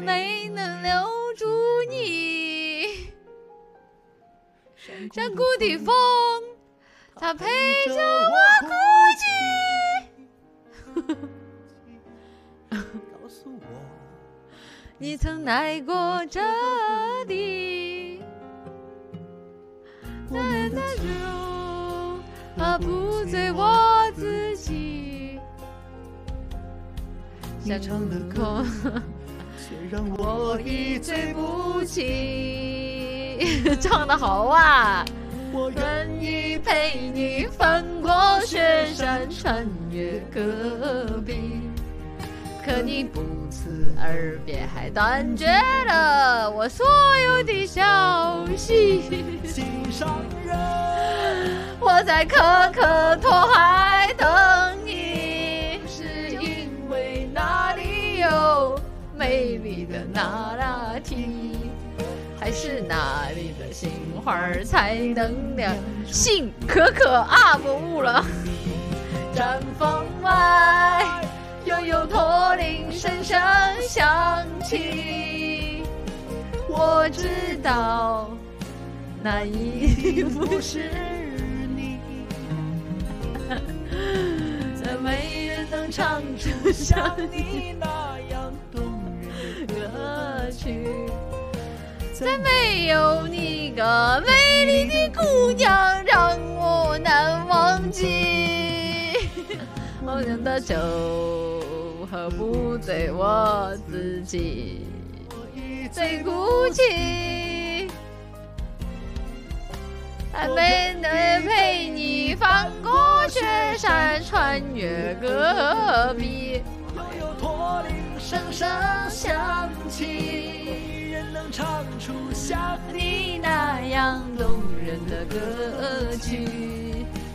没能留住你。山谷的风，它陪着我哭泣。告诉我，你曾来过这里，我们的那酒酒啊不醉我自己。你唱的歌，却让我一醉不起。唱的好啊！我愿意陪你翻过雪山，穿越戈壁。可你不辞而别，还断绝了我所有的消息。心上人，我在可可托美丽的那拉提，还是那里的杏花才能亮？杏可可啊，我悟了。毡房外，悠悠驼铃声声响起，我知道那一定不是你，再没人能唱出像你那样动人的再没有你个美丽的姑娘让我难忘记。梦想的酒喝不醉我自己，最哭泣。还没能陪你翻过雪山，穿越戈壁。悠悠驼铃声声响起，唱出像你那样动人的歌曲。